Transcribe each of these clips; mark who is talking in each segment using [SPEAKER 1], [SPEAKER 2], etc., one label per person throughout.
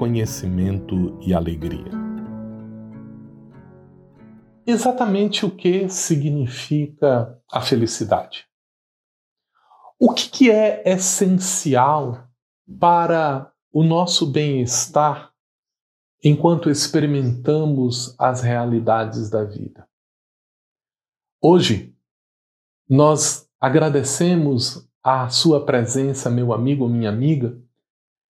[SPEAKER 1] conhecimento e alegria. Exatamente o que significa a felicidade? O que, que é essencial para o nosso bem-estar enquanto experimentamos as realidades da vida? Hoje, nós agradecemos a sua presença, meu amigo minha amiga,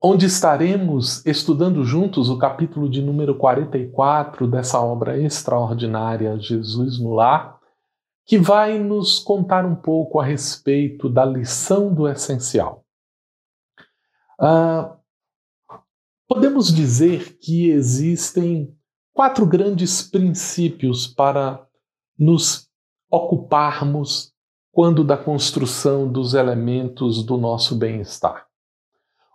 [SPEAKER 1] onde estaremos estudando juntos o capítulo de número 44 dessa obra extraordinária, Jesus no Lar, que vai nos contar um pouco a respeito da lição do essencial. Uh, podemos dizer que existem quatro grandes princípios para nos ocuparmos quando da construção dos elementos do nosso bem-estar.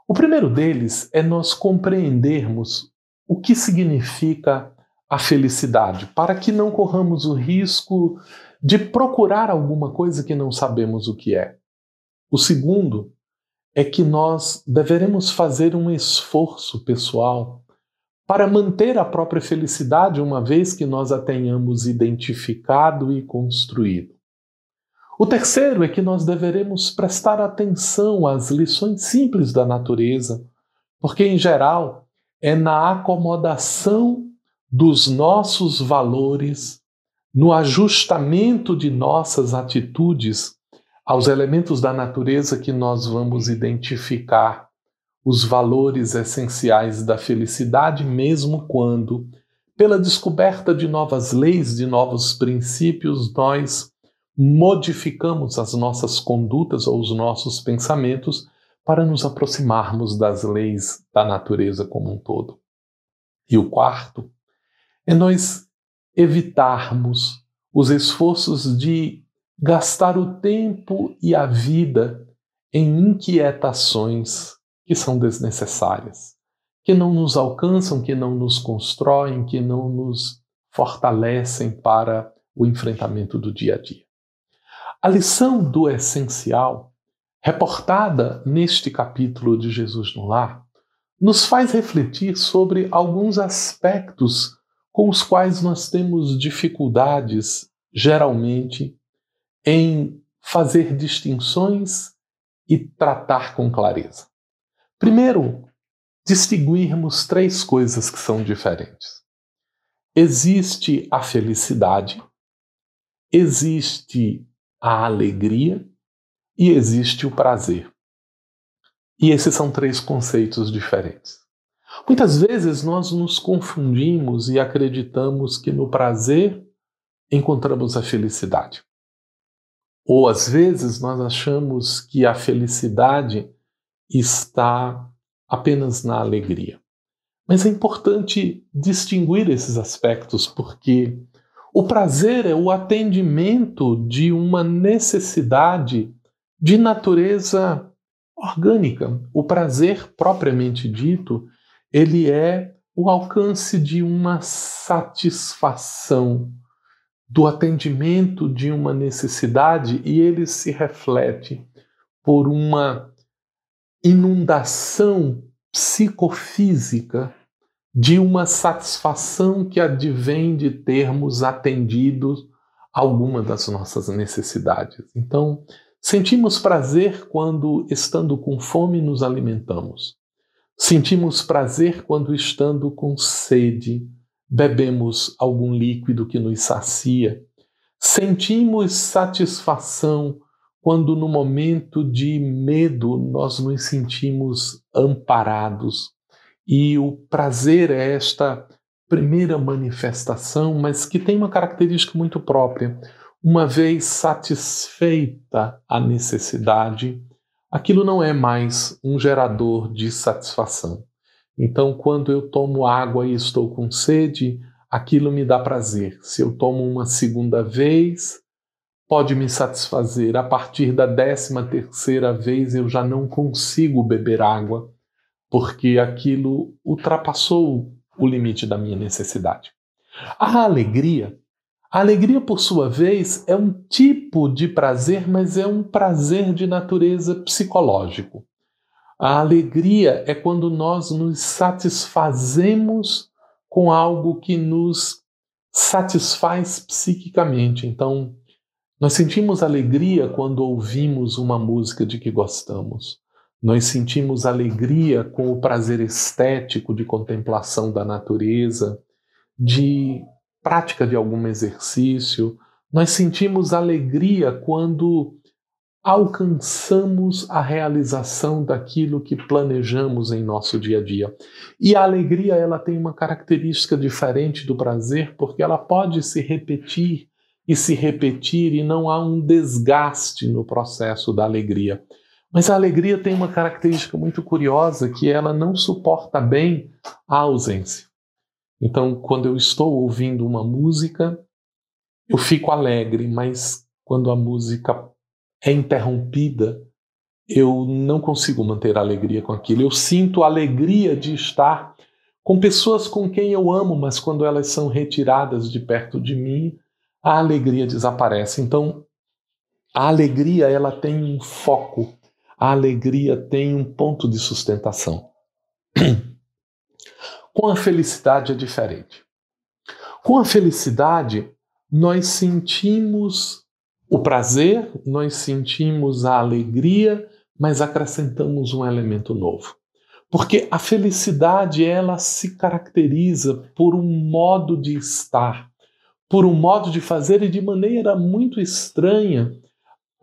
[SPEAKER 1] O primeiro deles é nós compreendermos o que significa a felicidade, para que não corramos o risco de procurar alguma coisa que não sabemos o que é. O segundo é que nós deveremos fazer um esforço pessoal para manter a própria felicidade, uma vez que nós a tenhamos identificado e construído. O terceiro é que nós deveremos prestar atenção às lições simples da natureza, porque, em geral, é na acomodação dos nossos valores, no ajustamento de nossas atitudes aos elementos da natureza que nós vamos identificar os valores essenciais da felicidade, mesmo quando, pela descoberta de novas leis, de novos princípios, nós modificamos as nossas condutas ou os nossos pensamentos para nos aproximarmos das leis da natureza como um todo. E o quarto é nós evitarmos os esforços de gastar o tempo e a vida em inquietações que são desnecessárias, que não nos alcançam, que não nos constroem, que não nos fortalecem para o enfrentamento do dia a dia. A lição do essencial, reportada neste capítulo de Jesus no Lar, nos faz refletir sobre alguns aspectos com os quais nós temos dificuldades, geralmente, em fazer distinções e tratar com clareza. Primeiro, distinguirmos três coisas que são diferentes. Existe a felicidade, existe a alegria e existe o prazer. E esses são três conceitos diferentes. Muitas vezes nós nos confundimos e acreditamos que no prazer encontramos a felicidade. Ou às vezes nós achamos que a felicidade está apenas na alegria. Mas é importante distinguir esses aspectos porque o prazer é o atendimento de uma necessidade de natureza orgânica. O prazer, propriamente dito, ele é o alcance de uma satisfação do atendimento de uma necessidade e ele se reflete por uma inundação psicofísica de uma satisfação que advém de termos atendido alguma das nossas necessidades. Então, sentimos prazer quando, estando com fome, nos alimentamos. Sentimos prazer quando, estando com sede, bebemos algum líquido que nos sacia. Sentimos satisfação quando, no momento de medo, nós nos sentimos amparados e o prazer é esta primeira manifestação, mas que tem uma característica muito própria. Uma vez satisfeita a necessidade, aquilo não é mais um gerador de satisfação. Então, quando eu tomo água e estou com sede, aquilo me dá prazer. Se eu tomo uma segunda vez, pode me satisfazer. A partir da décima terceira vez, eu já não consigo beber água, porque aquilo ultrapassou o limite da minha necessidade. A alegria, a alegria, por sua vez, é um tipo de prazer, mas é um prazer de natureza psicológico. A alegria é quando nós nos satisfazemos com algo que nos satisfaz psiquicamente. Então, nós sentimos alegria quando ouvimos uma música de que gostamos. Nós sentimos alegria com o prazer estético de contemplação da natureza, de prática de algum exercício. Nós sentimos alegria quando alcançamos a realização daquilo que planejamos em nosso dia a dia. E a alegria ela tem uma característica diferente do prazer, porque ela pode se repetir e se repetir e não há um desgaste no processo da alegria. Mas a alegria tem uma característica muito curiosa que ela não suporta bem a ausência. Então, quando eu estou ouvindo uma música, eu fico alegre, mas quando a música é interrompida, eu não consigo manter a alegria com aquilo. Eu sinto a alegria de estar com pessoas com quem eu amo, mas quando elas são retiradas de perto de mim, a alegria desaparece. Então, a alegria ela tem um foco, a alegria tem um ponto de sustentação. Com a felicidade é diferente. Com a felicidade, nós sentimos o prazer, nós sentimos a alegria, mas acrescentamos um elemento novo. Porque a felicidade ela se caracteriza por um modo de estar, por um modo de fazer e de maneira muito estranha.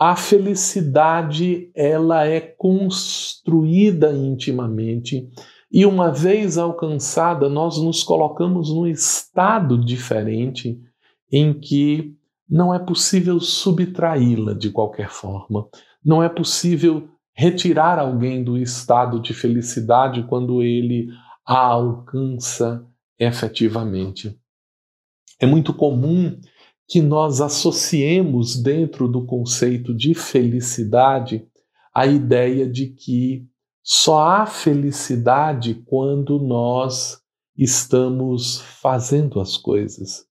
[SPEAKER 1] A felicidade ela é construída intimamente e uma vez alcançada, nós nos colocamos num estado diferente em que não é possível subtraí-la de qualquer forma. Não é possível retirar alguém do estado de felicidade quando ele a alcança efetivamente. É muito comum que nós associemos dentro do conceito de felicidade a ideia de que só há felicidade quando nós estamos fazendo as coisas.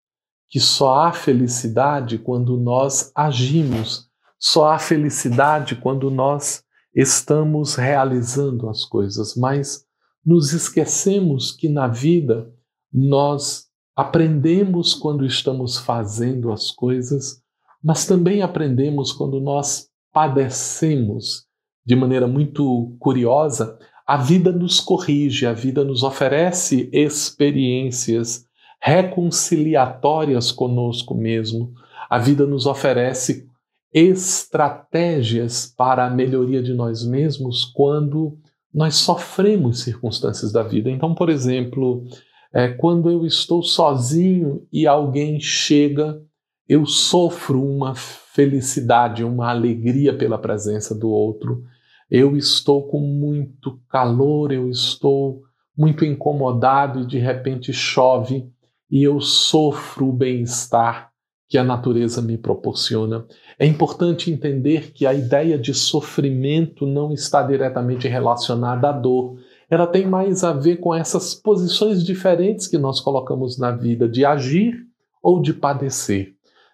[SPEAKER 1] Que só há felicidade quando nós agimos, só há felicidade quando nós estamos realizando as coisas, mas nos esquecemos que na vida nós aprendemos quando estamos fazendo as coisas, mas também aprendemos quando nós padecemos de maneira muito curiosa. A vida nos corrige, a vida nos oferece experiências reconciliatórias conosco mesmo. A vida nos oferece estratégias para a melhoria de nós mesmos quando nós sofremos circunstâncias da vida. Então, por exemplo, é, quando eu estou sozinho e alguém chega, eu sofro uma felicidade, uma alegria pela presença do outro. Eu estou com muito calor, eu estou muito incomodado e de repente chove e eu sofro o bem-estar que a natureza me proporciona. É importante entender que a ideia de sofrimento não está diretamente relacionada à dor. Ela tem mais a ver com essas posições diferentes que nós colocamos na vida, de agir ou de padecer,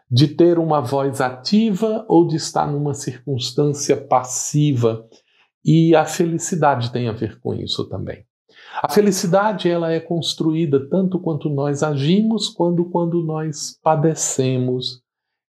[SPEAKER 1] de ter uma voz ativa ou de estar numa circunstância passiva. E a felicidade tem a ver com isso também. A felicidade ela é construída tanto quanto nós agimos, quanto quando nós padecemos.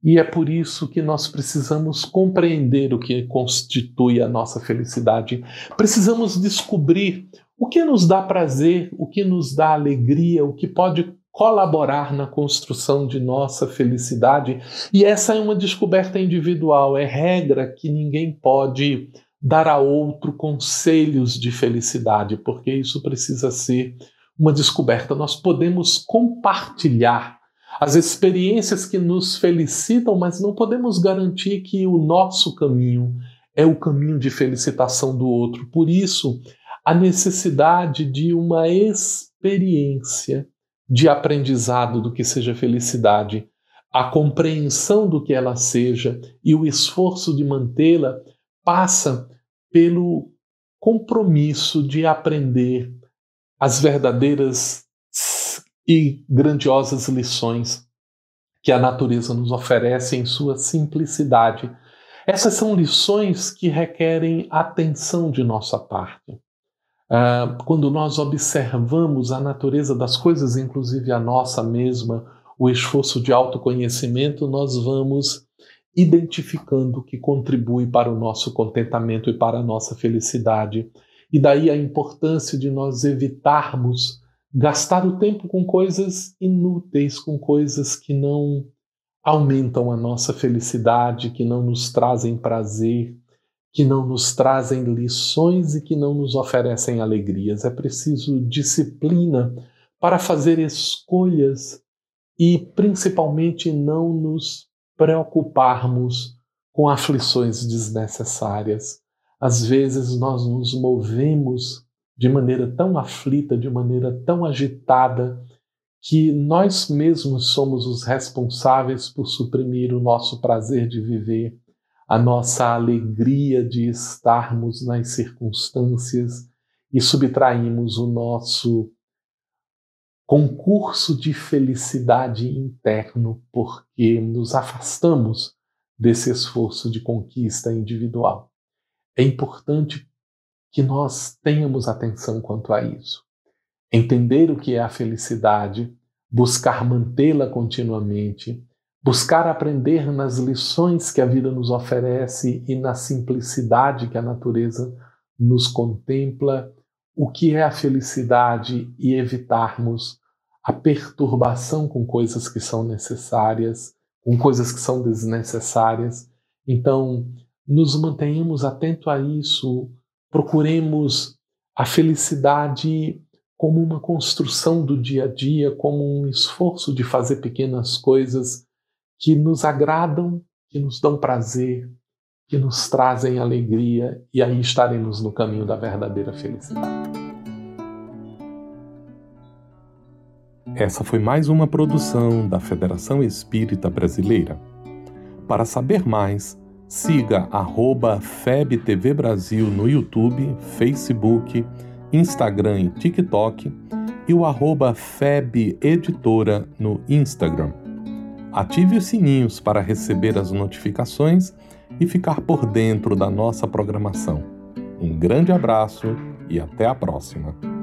[SPEAKER 1] E é por isso que nós precisamos compreender o que constitui a nossa felicidade. Precisamos descobrir o que nos dá prazer, o que nos dá alegria, o que pode colaborar na construção de nossa felicidade. E essa é uma descoberta individual, é regra que ninguém pode dar a outro conselhos de felicidade, porque isso precisa ser uma descoberta. Nós podemos compartilhar as experiências que nos felicitam, mas não podemos garantir que o nosso caminho é o caminho de felicitação do outro. Por isso, a necessidade de uma experiência de aprendizado do que seja felicidade, a compreensão do que ela seja e o esforço de mantê-la passa pelo compromisso de aprender as verdadeiras e grandiosas lições que a natureza nos oferece em sua simplicidade. Essas são lições que requerem atenção de nossa parte. Uh, quando nós observamos a natureza das coisas, inclusive a nossa mesma, o esforço de autoconhecimento, nós vamos identificando o que contribui para o nosso contentamento e para a nossa felicidade. E daí a importância de nós evitarmos gastar o tempo com coisas inúteis, com coisas que não aumentam a nossa felicidade, que não nos trazem prazer, que não nos trazem lições e que não nos oferecem alegrias. É preciso disciplina para fazer escolhas e, principalmente, não nos preocuparmos com aflições desnecessárias. Às vezes nós nos movemos de maneira tão aflita, de maneira tão agitada, que nós mesmos somos os responsáveis por suprimir o nosso prazer de viver a nossa alegria de estarmos nas circunstâncias e subtraímos o nosso concurso de felicidade interno porque nos afastamos desse esforço de conquista individual. É importante que nós tenhamos atenção quanto a isso. Entender o que é a felicidade, buscar mantê-la continuamente buscar aprender nas lições que a vida nos oferece e na simplicidade que a natureza nos contempla, o que é a felicidade e evitarmos a perturbação com coisas que são necessárias, com coisas que são desnecessárias. Então, nos mantenhamos atentos a isso, procuremos a felicidade como uma construção do dia a dia, como um esforço de fazer pequenas coisas que nos agradam, que nos dão prazer, que nos trazem alegria, e aí estaremos no caminho da verdadeira felicidade.
[SPEAKER 2] Essa foi mais uma produção da Federação Espírita Brasileira. Para saber mais, siga FebTV Brasil no YouTube, Facebook, Instagram e TikTok e o arroba Feb Editora no Instagram. Ative os sininhos para receber as notificações e ficar por dentro da nossa programação. Um grande abraço e até a próxima!